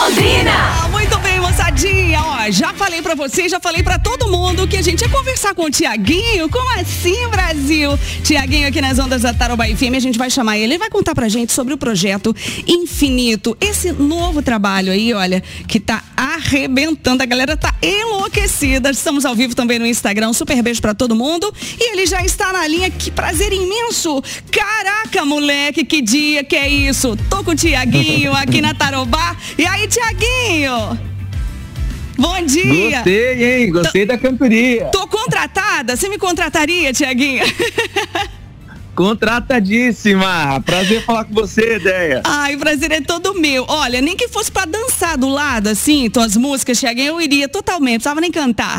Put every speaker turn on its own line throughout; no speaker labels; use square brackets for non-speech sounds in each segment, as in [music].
Londrina.
Já falei pra vocês, já falei pra todo mundo que a gente ia conversar com o Tiaguinho. Como assim, Brasil? Tiaguinho aqui nas ondas da Tarobá FM, a gente vai chamar ele. Ele vai contar pra gente sobre o projeto Infinito. Esse novo trabalho aí, olha, que tá arrebentando. A galera tá enlouquecida. Estamos ao vivo também no Instagram. Super beijo pra todo mundo. E ele já está na linha. Que prazer imenso. Caraca, moleque, que dia que é isso? Tô com o Tiaguinho aqui na Tarobá. E aí, Tiaguinho? Bom dia.
Gostei, hein? Gostei da cantoria.
Tô contratada? Você me contrataria, Tiaguinho? [laughs]
Contratadíssima! Prazer falar com você, ideia.
Ai, o prazer é todo meu. Olha, nem que fosse pra dançar do lado, assim, tuas músicas, Tiaguinho, eu iria totalmente, não precisava nem cantar.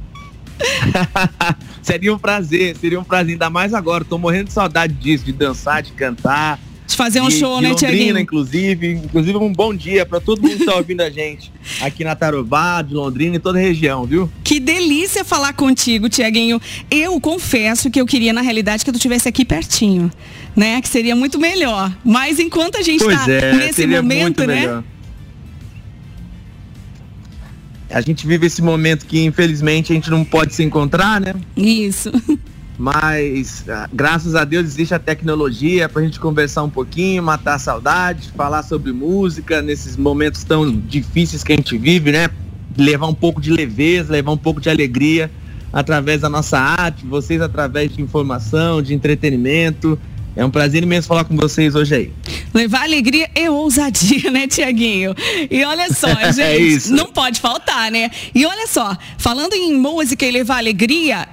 [laughs]
seria um prazer, seria um prazer, ainda mais agora. Tô morrendo de saudade disso, de dançar, de cantar.
De fazer um
de,
show,
de
né, Tiaguinho?
inclusive. Inclusive, um bom dia para todo mundo que tá ouvindo a gente aqui na Tarobá, de Londrina e toda a região, viu?
Que delícia falar contigo, Tiaguinho. Eu confesso que eu queria, na realidade, que tu estivesse aqui pertinho, né? Que seria muito melhor. Mas enquanto a gente
Pois
tá
é,
nesse momento, né?
melhor. A gente vive esse momento que infelizmente a gente não pode se encontrar, né?
Isso. [laughs]
Mas ah, graças a Deus existe a tecnologia pra gente conversar um pouquinho, matar a saudade, falar sobre música nesses momentos tão difíceis que a gente vive, né? Levar um pouco de leveza, levar um pouco de alegria através da nossa arte, vocês através de informação, de entretenimento. É um prazer imenso falar com vocês hoje aí.
Levar alegria e ousadia, [laughs] né, Tiaguinho? E olha só, [laughs] gente,
É
não pode faltar, né? E olha só, falando em música e levar alegria,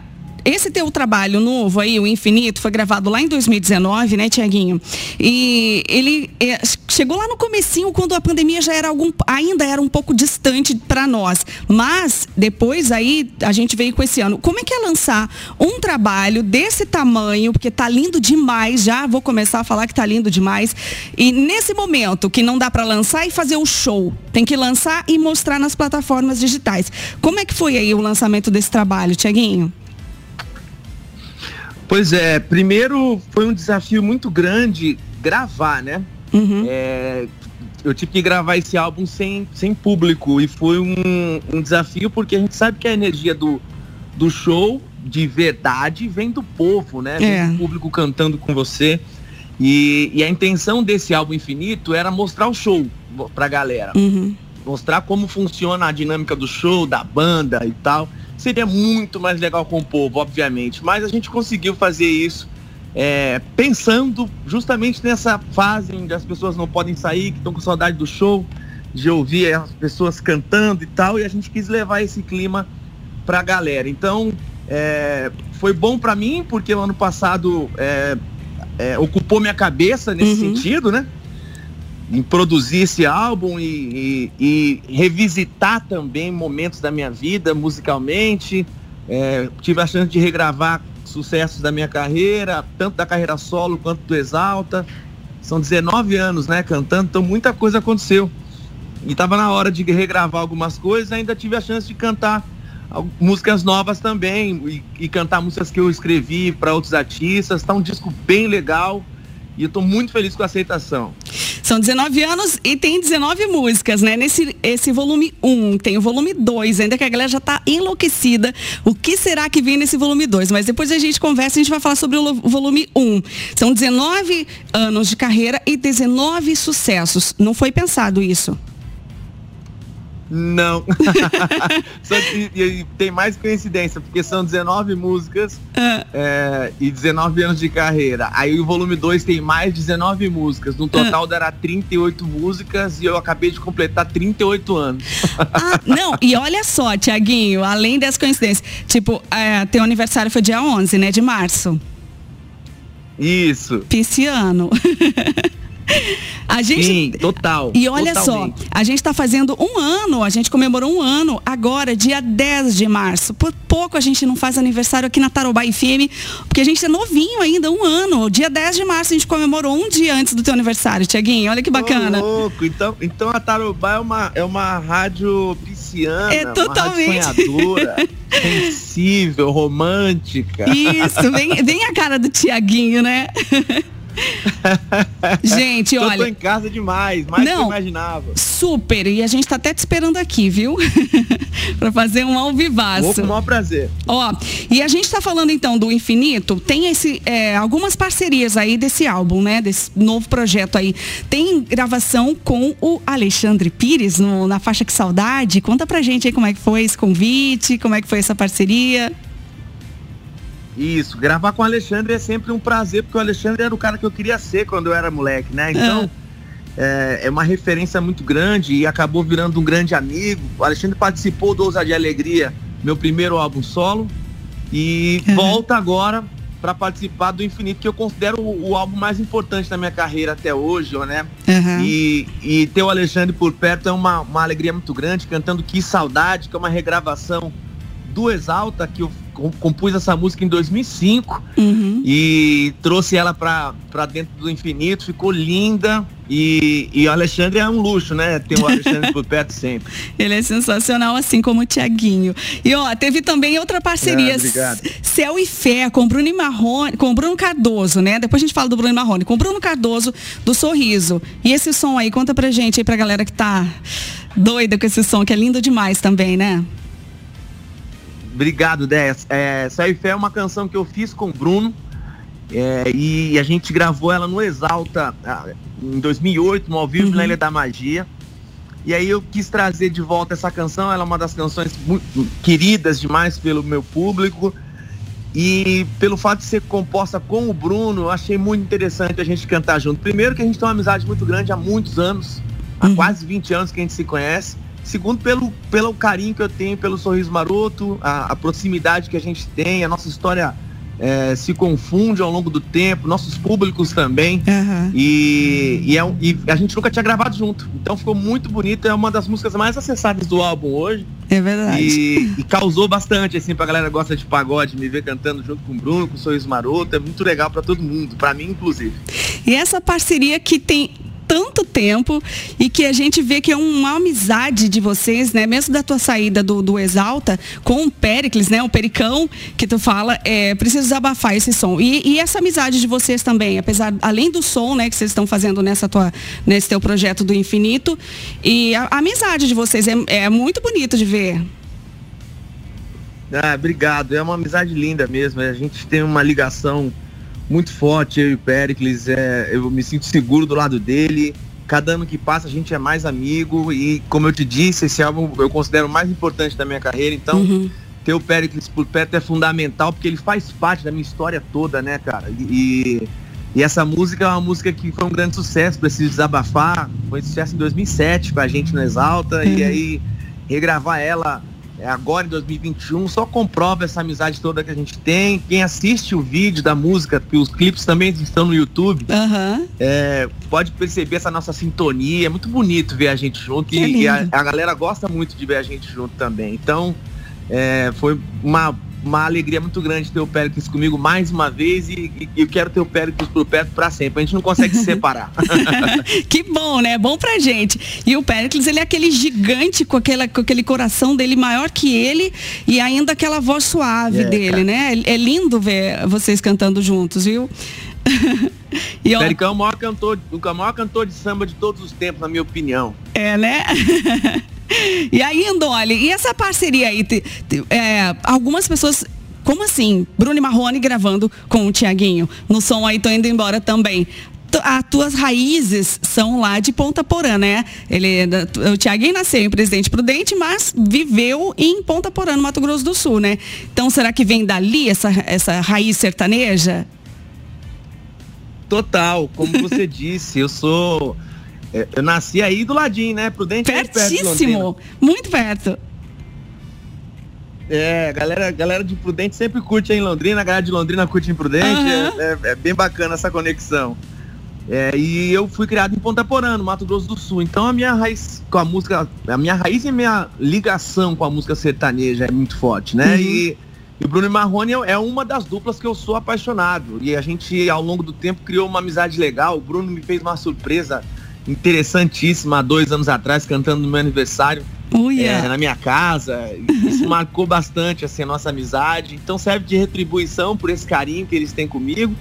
esse teu trabalho novo aí, o Infinito, foi gravado lá em 2019, né, Tiaguinho? E ele é, chegou lá no comecinho, quando a pandemia já era algum, ainda era um pouco distante para nós. Mas depois aí a gente veio com esse ano. Como é que é lançar um trabalho desse tamanho, porque tá lindo demais, já vou começar a falar que tá lindo demais. E nesse momento que não dá para lançar e fazer o show, tem que lançar e mostrar nas plataformas digitais. Como é que foi aí o lançamento desse trabalho, Tiaguinho?
Pois é, primeiro foi um desafio muito grande gravar, né?
Uhum.
É, eu tive que gravar esse álbum sem, sem público e foi um, um desafio porque a gente sabe que a energia do, do show de verdade vem do povo, né? Vem
É.
do público cantando com você. E, e a intenção desse álbum infinito era mostrar o show pra galera
Uhum.
mostrar como funciona a dinâmica do show, da banda e tal. Seria muito mais legal com o povo, obviamente. Mas a gente conseguiu fazer isso é, pensando justamente nessa fase onde as pessoas não podem sair, que estão com saudade do show, de ouvir as pessoas cantando e tal. E a gente quis levar esse clima pra galera. Então, é, foi bom pra mim, porque o ano passado é, é, ocupou minha cabeça nesse
Uhum.
sentido, né? Em produzir esse álbum e, e- e revisitar também momentos da minha vida musicalmente. É, tive a chance de regravar sucessos da minha carreira, tanto da carreira solo quanto do Exalta. São 19 anos, né, cantando, então muita coisa aconteceu. E estava na hora de regravar algumas coisas, ainda tive a chance de cantar músicas novas também e, e cantar músicas que eu escrevi para outros artistas. Tá um disco bem legal e eu tô muito feliz com a aceitação.
São 19 anos e tem 19 músicas, né? Nesse esse volume 1, tem o volume 2, ainda que a galera já tá enlouquecida. O que será que vem nesse volume 2? Mas depois a gente conversa, a gente vai falar sobre o volume 1. São 19 anos de carreira e 19 sucessos. Não foi pensado isso.
Não. [laughs] Só que- e, e tem mais coincidência, porque são 19 músicas
Ah,
é, e 19 anos de carreira. Aí o volume 2 tem mais 19 músicas. No total dará 38 músicas e eu acabei de completar 38 anos.
ah, não, e olha só, Tiaguinho, além das coincidências. Tipo, é, teu aniversário foi dia 11, né? De março.
Isso.
Pisciano. [laughs] A gente.
Sim, total.
E olha
totalmente.
só, a gente está fazendo um ano, a gente comemorou um ano agora, dia 10 de março. Por pouco a gente não faz aniversário aqui na Tarobá FM, porque a gente é novinho ainda, um ano. Dia 10 de março a gente comemorou um dia antes do teu aniversário, Tiaguinho. Olha que bacana.
Ô, louco. Então, então a Tarobá é uma, é uma rádio pisciana,
É totalmente.
uma rádio sonhadora, [laughs] sensível, romântica.
Isso, vem, vem a cara do Tiaguinho, né? [laughs] [laughs] gente, olha. Eu tô
em casa demais, mais não, que eu imaginava.
Super, e a gente tá até te esperando aqui, viu? [laughs] para fazer um ao vivaço. Vou
com o maior prazer.
Ó, e a gente tá falando então do Infinito, tem esse, é, algumas parcerias aí desse álbum, né? Desse novo projeto aí. Tem gravação com o Alexandre Pires no, na faixa Que Saudade. Conta pra gente aí como é que foi esse convite, como é que foi essa parceria.
Isso, gravar com o Alexandre é sempre um prazer, porque o Alexandre era o cara que eu queria ser quando eu era moleque, né? Então, é, é uma referência muito grande e acabou virando um grande amigo. O Alexandre participou do Ousa de Alegria, meu primeiro álbum solo, e uhum. volta agora para participar do Infinito, que eu considero o, o, álbum mais importante da minha carreira até hoje, né? Uhum. E, e ter o Alexandre por perto é uma, uma alegria muito grande, cantando Que Saudade, que é uma regravação do Exalta, que eu compus essa música em 2005 uhum. e trouxe ela para dentro do infinito, ficou linda e, e o Alexandre é um luxo, né? Ter o Alexandre por perto sempre. [laughs]
Ele é sensacional, assim como o Tiaguinho. E ó, teve também outra parceria, ah, Céu e Fé, com Bruno Marrone, com Bruno Cardoso, né? Depois a gente fala do Bruno Marrone, com Bruno Cardoso do Sorriso. E esse som aí, conta pra gente aí, pra galera que tá doida com esse som, que é lindo demais também, né?
Obrigado, Déia. É, Céu e Fé é uma canção que eu fiz com o Bruno é, e a gente gravou ela no Exalta em 2008, no ao vivo uhum. na Ilha da Magia. E aí eu quis trazer de volta essa canção, ela é uma das canções muito queridas demais pelo meu público. E pelo fato de ser composta com o Bruno, eu achei muito interessante a gente cantar junto. Primeiro que a gente tem uma amizade muito grande há muitos anos, há uhum. quase 20 anos que a gente se conhece. Segundo, pelo, pelo carinho que eu tenho pelo Sorriso Maroto, a, a proximidade que a gente tem, a nossa história é, se confunde ao longo do tempo, nossos públicos também. Uhum. E, e, é, e, a gente nunca tinha gravado junto. Então ficou muito bonito. É uma das músicas mais acessadas do álbum hoje.
É verdade.
E, e causou bastante, assim, pra galera que gosta de pagode, me ver cantando junto com o Bruno, com o Sorriso Maroto. É muito legal para todo mundo, para mim, inclusive.
E essa parceria que tem tanto tempo e que a gente vê que é uma amizade de vocês, né? Mesmo da tua saída do, do Exalta com o Pericles, né? O Pericão, que tu fala, é preciso desabafar esse som. E, e, essa amizade de vocês também, apesar, além do som, né, que vocês estão fazendo nessa tua, nesse teu projeto do infinito, e a, a amizade de vocês é, é muito bonito de ver.
Ah, obrigado. É uma amizade linda mesmo. A gente tem uma ligação muito forte, eu e o Pericles. É, eu me sinto seguro do lado dele. Cada ano que passa a gente é mais amigo e, como eu te disse, esse álbum eu considero o mais importante da minha carreira. Então, uhum. ter o Pericles por perto é fundamental porque ele faz parte da minha história toda, né, cara? E, e essa música é uma música que foi um grande sucesso, preciso desabafar. Foi sucesso em 2007 com a gente no Exalta uhum. e aí regravar ela agora em 2021, só comprova essa amizade toda que a gente tem. Quem assiste o vídeo da música, que os clipes também estão no YouTube, uhum. é, pode perceber essa nossa sintonia. É muito bonito ver a gente junto e, e a, a, galera gosta muito de ver a gente junto também. Então, é, foi uma uma alegria muito grande ter o Péricles comigo mais uma vez e, e eu quero ter o Péricles por perto para sempre. A gente não consegue se [laughs] separar. [laughs]
que bom, né? Bom pra gente. E o Péricles, ele é aquele gigante com, aquela, com aquele coração dele maior que ele e ainda aquela voz suave é, dele, cara. né? É, é lindo ver vocês cantando juntos, viu? [laughs]
e, ó, Pericão é o maior cantor, o maior cantor de samba de todos os tempos, na minha opinião.
É, né? E aí, Andoli, e essa parceria aí? Te, te, é, algumas pessoas como assim? Bruno Marrone gravando com o Tiaguinho. No som aí, tô indo embora também. As tuas raízes são lá de Ponta Porã, né? Ele, o Tiaguinho nasceu em Presidente Prudente, mas viveu em Ponta Porã, no Mato Grosso do Sul, né? Então, será que vem dali essa, essa raiz sertaneja?
Total, como você [laughs] disse, eu sou é, eu nasci aí do ladinho, né? Prudente
Pertíssimo, perto muito perto.
É, galera, galera de Prudente sempre curte em Londrina, a galera de Londrina curte em Prudente, uhum. é, é, é, bem bacana essa conexão. É, e eu fui criado em Ponta Porã, no Mato Grosso do Sul. Então a minha raiz com a música, a minha raiz e a minha ligação com a música sertaneja é muito forte, né? Uhum. E, e o Bruno Marrone é uma das duplas que eu sou apaixonado. E a gente, ao longo do tempo, criou uma amizade legal. O Bruno me fez uma surpresa interessantíssima há dois anos atrás, cantando no meu aniversário. É, na minha casa. Isso [laughs] marcou bastante assim, a nossa amizade. Então serve de retribuição por esse carinho que eles têm comigo.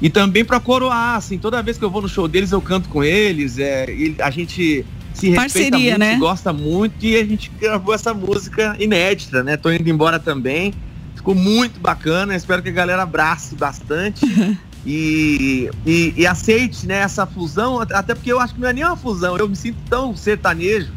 E também para coroar, assim, toda vez que eu vou no show deles, eu canto com eles. É, a gente se respeita Parceria, muito, né? gosta muito e a gente gravou essa música inédita, né? Tô indo embora também. Ficou muito bacana, espero que a galera abrace bastante. [laughs] E, e, e, aceite né, essa fusão, até porque eu acho que não é nem uma fusão, eu me sinto tão sertanejo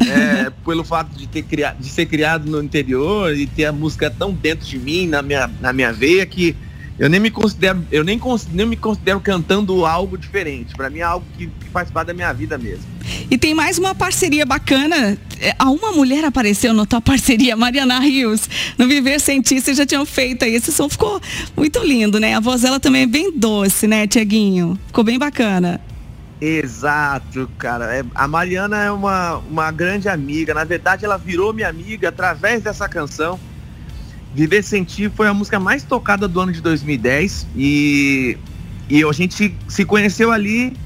é, [laughs] pelo fato de, ter criado, de ser criado no interior e ter a música tão dentro de mim, na minha, na minha veia, que eu nem me considero, eu nem, nem me considero cantando algo diferente. Para mim é algo que, que, faz parte da minha vida mesmo.
E tem mais uma parceria bacana. É, uma mulher apareceu na tua parceria, Mariana Rios. No Viver vocês já tinham feito aí. Esse som ficou muito lindo, né? A voz dela também é bem doce, né, Tiaguinho? Ficou bem bacana.
Exato, cara. É, a Mariana é uma, uma grande amiga. Na verdade, ela virou minha amiga através dessa canção. Viver Sentir foi a música mais tocada do ano de 2010 e, e a gente se conheceu ali.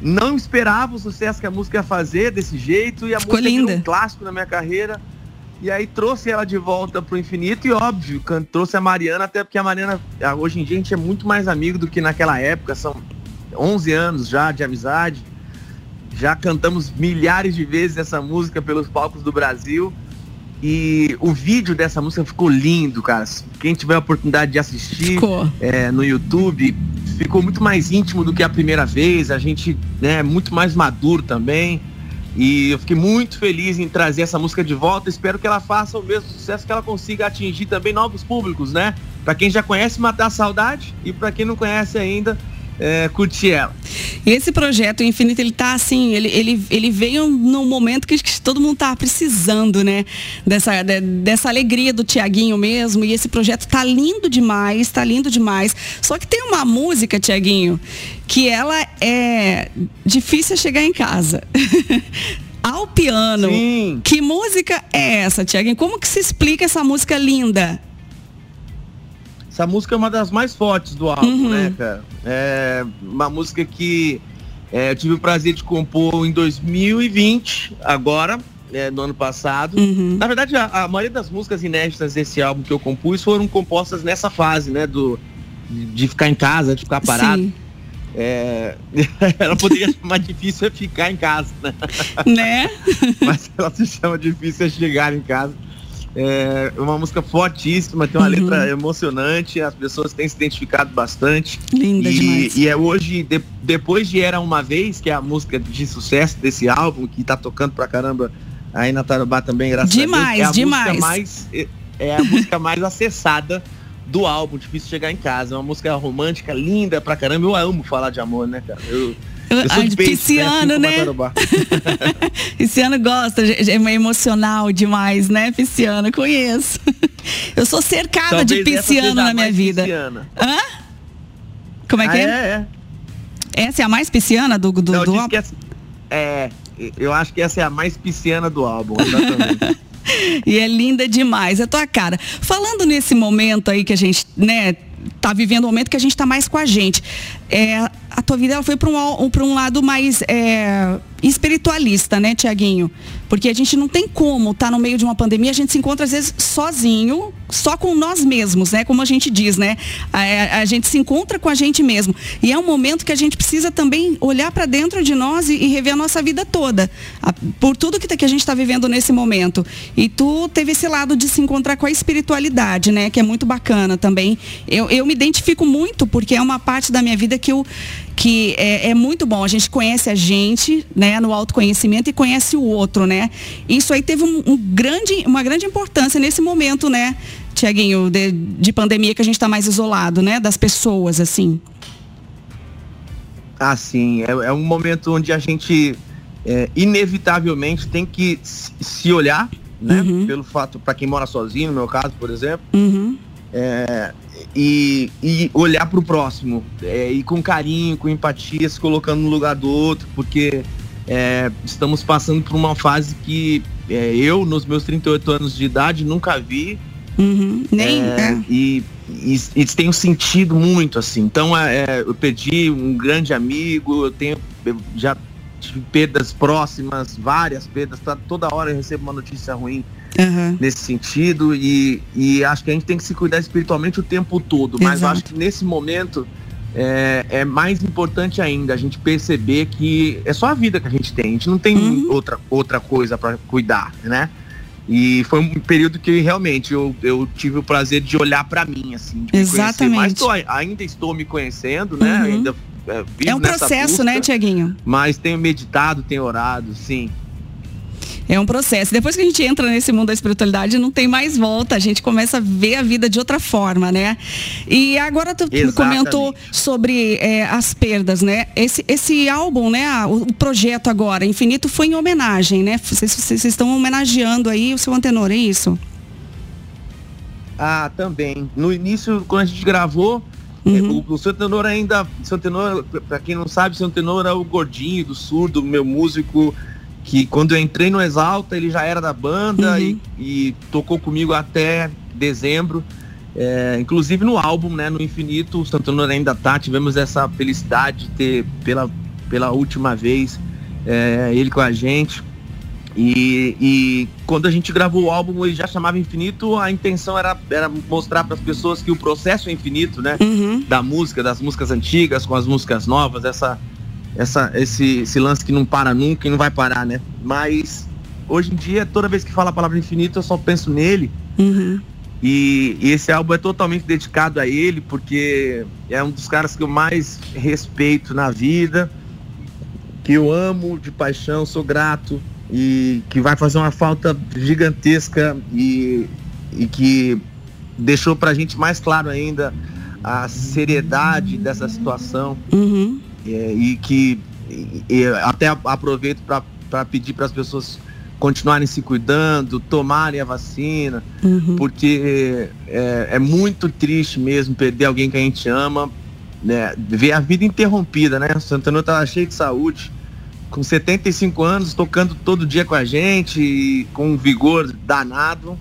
Não esperava o sucesso que a música ia fazer desse jeito e a
Ficou
música
linda.
um clássico na minha carreira. E aí trouxe ela de volta pro infinito e óbvio, trouxe a Mariana, até porque a Mariana, hoje em dia a gente é muito mais amigo do que naquela época, são 11 anos já de amizade. Já cantamos milhares de vezes essa música pelos palcos do Brasil. E o vídeo dessa música ficou lindo, cara. Quem tiver a oportunidade de assistir é, no YouTube, ficou muito mais íntimo do que a primeira vez. A gente né, é muito mais maduro também. E eu fiquei muito feliz em trazer essa música de volta. Espero que ela faça o mesmo sucesso, que ela consiga atingir também novos públicos, né? Para quem já conhece Matar a Saudade e para quem não conhece ainda, é, curtir ela.
E esse projeto Infinito, ele tá assim, ele, ele, ele veio num momento que, que todo mundo tá precisando, né? Dessa, de, dessa alegria do Tiaguinho mesmo. E esse projeto tá lindo demais, tá lindo demais. Só que tem uma música, Tiaguinho, que ela é difícil chegar em casa. [laughs] Ao piano. Sim. Que música é essa, Tiaguinho? Como que se explica essa música linda?
Essa música é uma das mais fortes do álbum, uhum. né, cara? É uma música que é, eu tive o prazer de compor em 2020, agora, é, no ano passado. Uhum. Na verdade, a, a, maioria das músicas inéditas desse álbum que eu compus foram compostas nessa fase, né? Do, de, ficar em casa, de ficar parado. Sim. É, [laughs] ela poderia chamar difícil é ficar em casa, né? [laughs]
né? [laughs]
Mas ela se chama difícil é chegar em casa. É uma música fortíssima, tem uma uhum. letra emocionante, as pessoas têm se identificado bastante.
Linda
e,
demais.
E é hoje, de, depois de Era Uma Vez, que é a música de sucesso desse álbum, que tá tocando pra caramba aí na Tarubá também, graças
demais,
a Deus.
É demais,
demais. Mais, é, é a música mais acessada do álbum, Difícil Chegar em Casa. É uma música romântica, linda pra caramba. Eu amo falar de amor, né, cara? Eu,
eu sou de pisciano, né? Assim [laughs] né? Pisciano gosta, é emocional demais, né, pisciano? Conheço. [laughs] Eu sou cercada Talvez de pisciano na minha vida. Pisciana. Hã? Como é que ah, é? é? é? Essa é a mais pisciana do, do,
Não, do álbum? É, é, eu acho que essa é a mais pisciana do álbum, exatamente. [laughs]
e é linda demais, é tua cara. Falando nesse momento aí que a gente, né, tá vivendo um momento que a gente está mais com a gente. É, a tua vida ela foi para um, um, um lado mais é, espiritualista, né, Tiaguinho? Porque a gente não tem como estar tá no meio de uma pandemia, a gente se encontra às vezes sozinho, só com nós mesmos, né? Como a gente diz, né? A, a gente se encontra com a gente mesmo. E é um momento que a gente precisa também olhar para dentro de nós e, e, rever a nossa vida toda, a, por tudo que, tá, que a gente está vivendo nesse momento. E tu teve esse lado de se encontrar com a espiritualidade, né? Que é muito bacana também. Eu, eu me identifico muito, porque é uma parte da minha vida que eu que é, é, muito bom. A gente conhece a gente, né, no autoconhecimento e conhece o outro, né? Isso aí teve um, um grande, uma grande importância nesse momento, né, Tiaguinho, de, de, pandemia que a gente está mais isolado, né, das pessoas, assim.
Ah, sim. É, é um momento onde a gente é, inevitavelmente tem que se olhar, né? Uhum. Pelo fato, para quem mora sozinho, no meu caso, por exemplo.
Uhum.
É, e, e olhar para o próximo, é, e com carinho, com empatia, se colocando no lugar do outro, porque é, estamos passando por uma fase que é, eu, nos meus 38 anos de idade, nunca vi.
Uhum, nem. É,
é. E, e, e, tenho sentido muito, assim. Então, é, eu perdi um grande amigo, eu tenho eu já tive perdas próximas, várias perdas, tá, toda hora eu recebo uma notícia ruim uhum. nesse sentido e, e acho que a gente tem que se cuidar espiritualmente o tempo todo, mas acho que nesse momento é, é, mais importante ainda a gente perceber que é só a vida que a gente tem, a gente não tem uhum. outra, outra coisa para cuidar, né? E foi um período que realmente eu, eu tive o prazer de olhar para mim, assim, de
Exatamente.
Mas tô, ainda estou me conhecendo, né?
Uhum.
Ainda
é, é um processo, né, busca, né, Tiaguinho?
Mas tenho meditado, tenho orado, sim.
É um processo. Depois que a gente entra nesse mundo da espiritualidade, não tem mais volta. A gente começa a ver a vida de outra forma, né? E agora tu Exatamente. comentou sobre é, as perdas, né? Esse, esse álbum, né? O, projeto agora, Infinito, foi em homenagem, né? Vocês, vocês estão homenageando aí o seu antenor, é isso?
Ah, também. No início, quando a gente gravou, Uhum. O, o seu tenor ainda. Seu tenor, pra quem não sabe, seu tenor é o gordinho do surdo, meu músico que quando eu entrei no Exalta, ele já era da banda uhum. e, e, tocou comigo até dezembro. É, inclusive no álbum, né, no Infinito, o Santana ainda tá, tivemos essa felicidade de ter pela, pela última vez é, ele com a gente. E, e, quando a gente gravou o álbum, ele já chamava Infinito, a intenção era, era mostrar para as pessoas que o processo é infinito, né?
Uhum.
Da música, das músicas antigas com as músicas novas, essa, essa, esse, esse lance que não para nunca e não vai parar, né? Mas hoje em dia, toda vez que fala a palavra infinito, eu só penso nele.
Uhum.
E, e, esse álbum é totalmente dedicado a ele, porque é um dos caras que eu mais respeito na vida, que eu amo de paixão, sou grato e que vai fazer uma falta gigantesca e, e que deixou pra gente mais claro ainda a seriedade dessa situação.
Uhum
e que e, até aproveito para pedir para as pessoas continuarem se cuidando, tomarem a vacina,
uhum.
porque é, é, muito triste mesmo perder alguém que a gente ama, né? ver a vida interrompida, né? O Santana estava cheio de saúde, com 75 anos, tocando todo dia com a gente, com um vigor danado.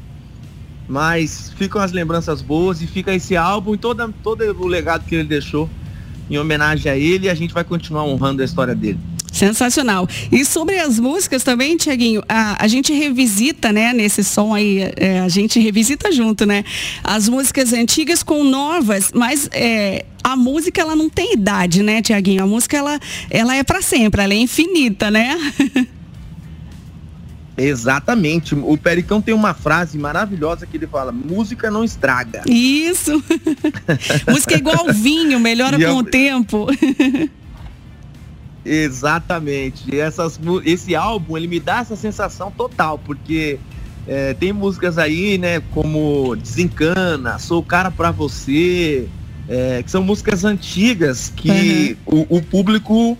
Mas ficam as lembranças boas e fica esse álbum e todo, todo o legado que ele deixou em homenagem a ele e a gente vai continuar honrando a história dele.
Sensacional. E sobre as músicas também, Tiaguinho, a, a gente revisita, né, nesse som aí, é, a gente revisita junto, né? As músicas antigas com novas, mas é, a música ela não tem idade, né, Tiaguinho? A música ela, ela é para sempre, ela é infinita, né? [laughs]
Exatamente. O Pericão tem uma frase maravilhosa que ele fala: música não estraga.
Isso. [laughs] música é igual vinho, melhora com o tempo. [laughs]
Exatamente. E essas, esse álbum ele me dá essa sensação total, porque é, tem músicas aí, né, como Desencana, Sou o Cara para Você, é, que são músicas antigas que uhum. o, o público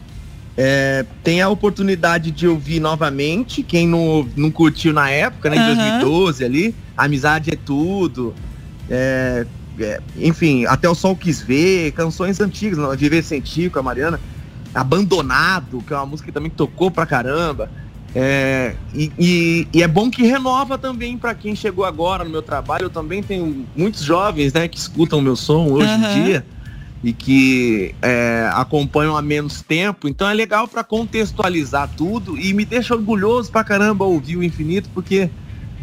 é, tem a oportunidade de ouvir novamente, quem não, não curtiu na época, né, em uhum. 2012 ali, Amizade é Tudo, é, é, enfim, Até o Sol Quis Ver, canções antigas, Viver Sentir com a Mariana, Abandonado, que é uma música que também tocou pra caramba, é, e, e, e, é bom que renova também para quem chegou agora no meu trabalho. Eu também tenho muitos jovens né, que escutam o meu som hoje uhum. em dia e que é, acompanham há menos tempo. Então é legal para contextualizar tudo e me deixa orgulhoso pra caramba ouvir o Infinito, porque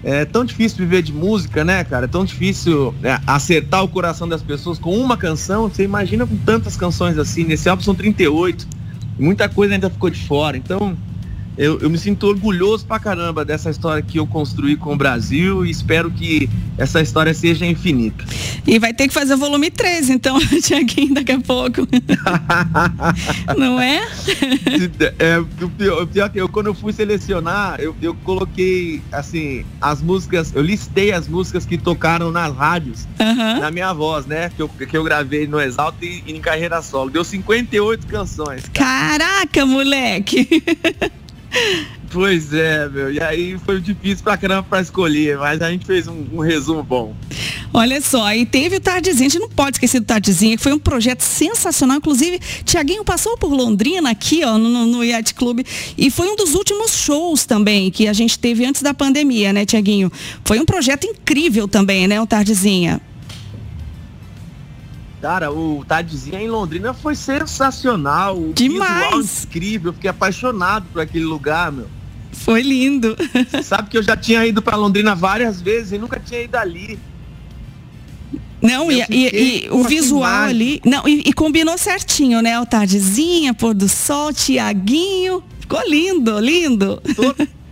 é tão difícil viver de música, né, cara? É tão difícil é, acertar o coração das pessoas com uma canção. Você imagina com tantas canções assim. Nesse álbum são 38. Muita coisa ainda ficou de fora. Então, eu, eu, me sinto orgulhoso pra caramba dessa história que eu construí com o Brasil e espero que essa história seja infinita.
E vai ter que fazer o volume 13, então, [laughs] Tiaguinho, daqui a pouco. [laughs] Não é?
é o, pior, o pior que eu, quando eu fui selecionar, eu, eu coloquei, assim, as músicas, eu listei as músicas que tocaram nas rádios,
uhum.
na minha voz, né? Que eu, que eu gravei no Exalto e, e em carreira solo. Deu 58 canções.
Cara. Caraca, moleque! [laughs]
Pois é, meu. E aí foi difícil pra caramba pra escolher, mas a gente fez um, um resumo bom.
Olha só, e teve o Tardezinho, a gente não pode esquecer do Tardezinho, que foi um projeto sensacional. Inclusive, Tiaguinho passou por Londrina aqui, ó, no, no Yacht Club, e foi um dos últimos shows também que a gente teve antes da pandemia, né, Tiaguinho? Foi um projeto incrível também, né, o Tardezinha?
Cara, o Tardezinha em Londrina foi sensacional. O
Demais.
incrível. Fiquei apaixonado por aquele lugar, meu.
Foi lindo.
Sabe que eu já tinha ido para Londrina várias vezes e nunca tinha ido ali.
Não, e, e, e o visual ali. Não, e, e, combinou certinho, né? O tardezinha, pôr do sol, Tiaguinho. Ficou lindo, lindo.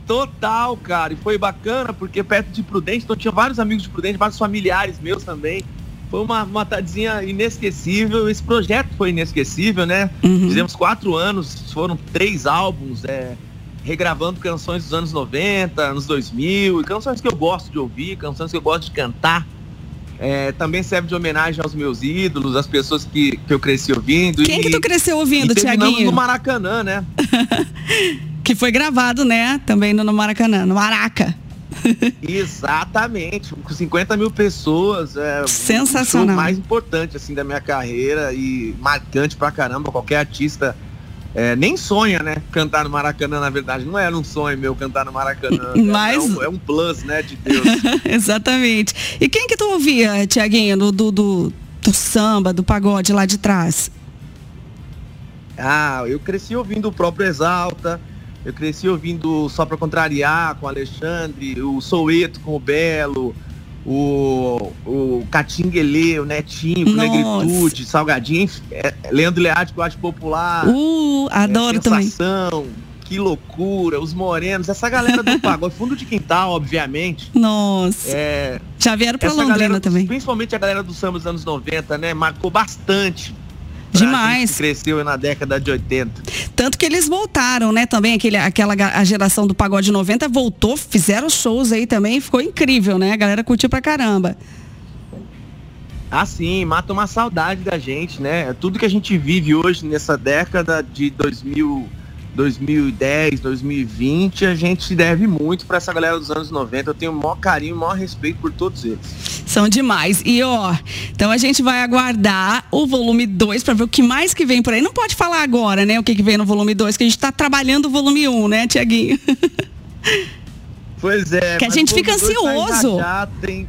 Total, cara. E foi bacana porque perto de Prudente, então tinha vários amigos de Prudente, vários familiares meus também. Foi uma, uma tardezinha inesquecível. Esse projeto foi inesquecível, né? Uhum. Fizemos quatro anos, foram três álbuns, é, regravando canções dos anos 90, anos 2000, canções que eu gosto de ouvir, canções que eu gosto de cantar. É, também serve de homenagem aos meus ídolos, às pessoas que, que eu cresci ouvindo.
Quem e, que tu cresceu ouvindo, Tiaguinho?
no Maracanã, né? [laughs]
que foi gravado, né? Também no Maracanã, no Maraca. [laughs]
Exatamente, com 50 mil pessoas. É
Sensacional.
O mais importante assim da minha carreira e marcante pra caramba. Qualquer artista é, nem sonha, né? Cantar no Maracanã, na verdade. Não era um sonho meu cantar no Maracanã. [laughs]
Mas...
É, um, é um plus, né, de Deus. [laughs]
Exatamente. E quem que tu ouvia, Tiaguinho, do, do, do, do samba, do pagode lá de trás?
Ah, eu cresci ouvindo o próprio Exalta, eu cresci ouvindo Só Pra Contrariar com o Alexandre, o Soueto com o Belo, o, o Catinguele, o Netinho, com Negritude, Salgadinho, é, Leandro Learte, que eu acho popular.
Uh, adoro é,
sensação, também. Que loucura, os morenos, essa galera do [laughs] pagode, fundo de quintal, obviamente.
Nossa. É, Já vieram pra Londrina
galera,
também.
Principalmente a galera do samba dos anos 90, né? Marcou bastante
Demais.
cresceu na década de 80.
Tanto que eles voltaram, né? Também aquele, aquela a geração do pagode 90 voltou, fizeram shows aí também, ficou incrível, né? A galera curtiu pra caramba.
Ah, sim, mata uma saudade da gente, né? Tudo que a gente vive hoje nessa década de 2000 2010, 2020, a gente deve muito para essa galera dos anos 90. Eu tenho o maior carinho, o maior respeito por todos eles.
São demais. E ó, então a gente vai aguardar o volume 2 para ver o que mais que vem por aí. Não pode falar agora, né, o que, que vem no volume 2, que a gente está trabalhando o volume 1, um, né, Tiaguinho? [laughs]
Pois é.
Que a gente fica tá ansioso.
Tá tem,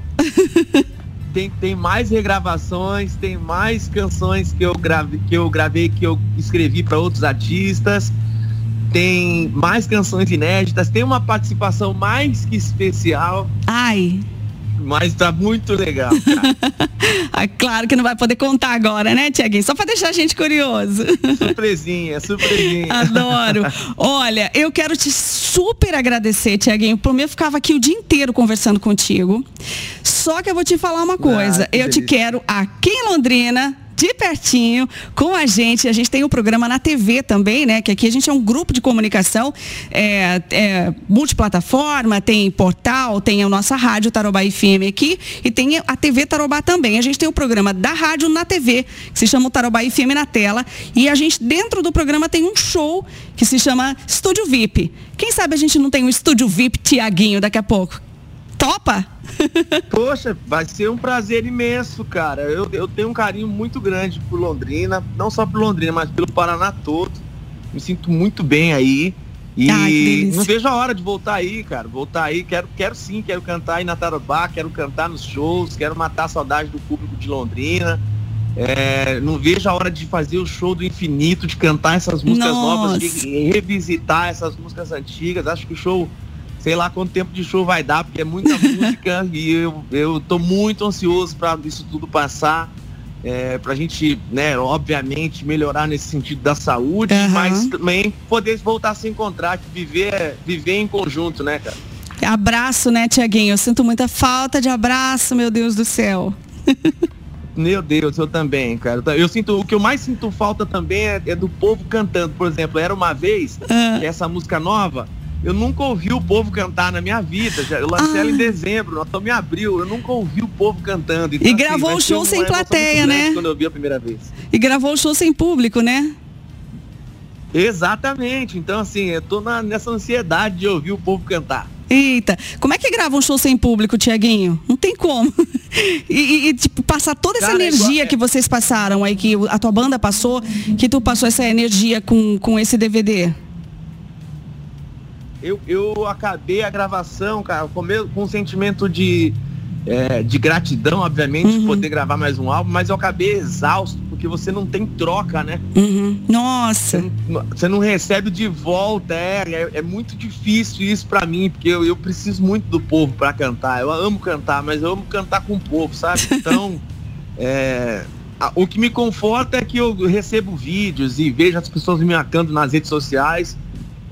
[laughs] tem, tem mais regravações, tem mais canções que eu gravei, que eu, gravei, que eu escrevi para outros artistas tem mais canções inéditas, tem uma participação mais que especial.
Ai.
Mas tá muito legal. [laughs]
ah, claro que não vai poder contar agora, né, Tiaguinho? Só para deixar a gente curioso.
Surpresinha, surpresinha. [laughs]
Adoro. Olha, eu quero te super agradecer, Tiaguinho. Por mim, eu ficava aqui o dia inteiro conversando contigo. Só que eu vou te falar uma coisa. Ah, eu te quero aqui em Londrina de pertinho com a gente. A gente tem o um programa na TV também, né? Que aqui a gente é um grupo de comunicação é, é, multiplataforma, tem portal, tem a nossa rádio Tarobá FM aqui e tem a TV Tarobá também. A gente tem o um programa da rádio na TV, que se chama o Tarobá FM na tela. E a gente, dentro do programa, tem um show que se chama Estúdio VIP. Quem sabe a gente não tem um Estúdio VIP Tiaguinho daqui a pouco? Topa? [laughs]
Poxa, vai ser um prazer imenso, cara. Eu, eu tenho um carinho muito grande por Londrina, não só por Londrina, mas pelo Paraná todo. Me sinto muito bem aí. E Ai, não vejo a hora de voltar aí, cara. Voltar aí, quero, quero sim, quero cantar aí na Tarobá, quero cantar nos shows, quero matar a saudade do público de Londrina. É, não vejo a hora de fazer o show do infinito, de cantar essas músicas Nossa. novas, de revisitar essas músicas antigas. Acho que o show sei lá quanto tempo de show vai dar, porque é muita [laughs] música e eu, eu tô muito ansioso para isso tudo passar. É, para a gente, né, obviamente, melhorar nesse sentido da saúde, uhum. mas também poder voltar a se encontrar, viver, viver em conjunto, né, cara?
Abraço, né, Tiaguinho? Eu sinto muita falta de abraço, meu Deus do céu. [laughs]
Meu Deus, eu também, cara. Eu sinto, o que eu mais sinto falta também é, é do povo cantando. Por exemplo, era uma vez, uhum. essa música nova, eu nunca ouvi o povo cantar na minha vida. Eu lancei ah. ela em dezembro, nós estamos em abril. Eu nunca ouvi o povo cantando.
Então, e assim, gravou o show sem plateia, né?
Quando eu vi a primeira vez.
E gravou o show sem público, né?
Exatamente. Então, assim, eu tô na, nessa ansiedade de ouvir o povo cantar.
Eita, como é que grava um show sem público, Tiaguinho? Não tem como. [laughs] E, e, tipo, passar toda essa Cara, é energia é... que vocês passaram aí, que a tua banda passou, que tu passou essa energia com, com esse DVD
eu, eu acabei a gravação, cara, com, com um sentimento de, é, de gratidão, obviamente, uhum. de poder gravar mais um álbum, mas eu acabei exausto, porque você não tem troca, né?
Uhum. Nossa!
Você não, você não, recebe de volta, é, é, é muito difícil isso para mim, porque eu, eu preciso muito do povo para cantar. Eu amo cantar, mas eu amo cantar com o povo, sabe? [laughs] Então. É, o que me conforta é que eu recebo vídeos e vejo as pessoas me marcando nas redes sociais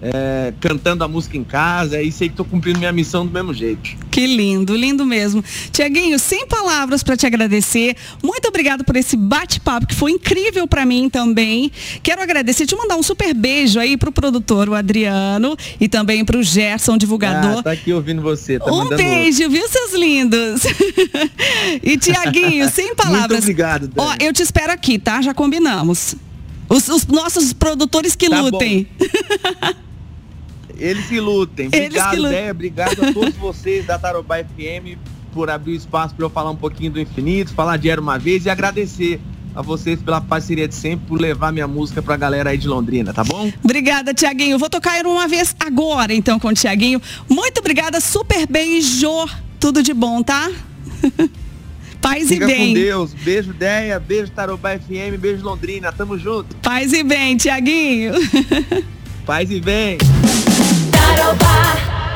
é, cantando a música em casa e sei que estou cumprindo minha missão do mesmo jeito.
Que lindo, lindo mesmo. Tiaguinho, sem palavras para te agradecer. Muito obrigado por esse bate-papo que foi incrível para mim também. Quero agradecer, te mandar um super beijo aí pro produtor, o Adriano, e também pro Gerson, divulgador. Ah,
tá aqui ouvindo você. Tá
um beijo, outro. viu, seus lindos? [laughs] e Tiaguinho, [laughs] sem palavras. Muito
obrigado.
Dani. Ó, eu te espero aqui, tá? Já combinamos. Os, os nossos produtores que tá lutem. [laughs]
Eles que lutem. Obrigado, que lutem. Obrigado a todos [laughs] vocês da Tarobá FM por abrir o espaço para eu falar um pouquinho do infinito, falar de Era uma vez e agradecer a vocês pela parceria de sempre, por levar minha música pra galera aí de Londrina, tá bom?
Obrigada, Tiaguinho. Vou tocar uma vez agora, então, com o Tiaguinho. Muito obrigada, super beijo. Tudo de bom, tá? [laughs] Paz
Fica
e bem.
com Deus. Beijo, Deia. Beijo, Tarobá FM. Beijo, Londrina. Tamo junto.
Paz e bem, Tiaguinho. [laughs]
Paz e bem.
Europa.